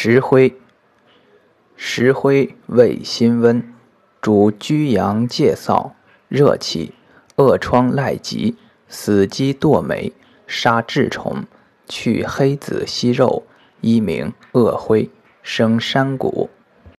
石灰，石灰味辛温，主居阳介燥、热气、恶疮赖疾、死鸡堕霉、杀痔虫、去黑子息肉，一名恶灰，生山谷。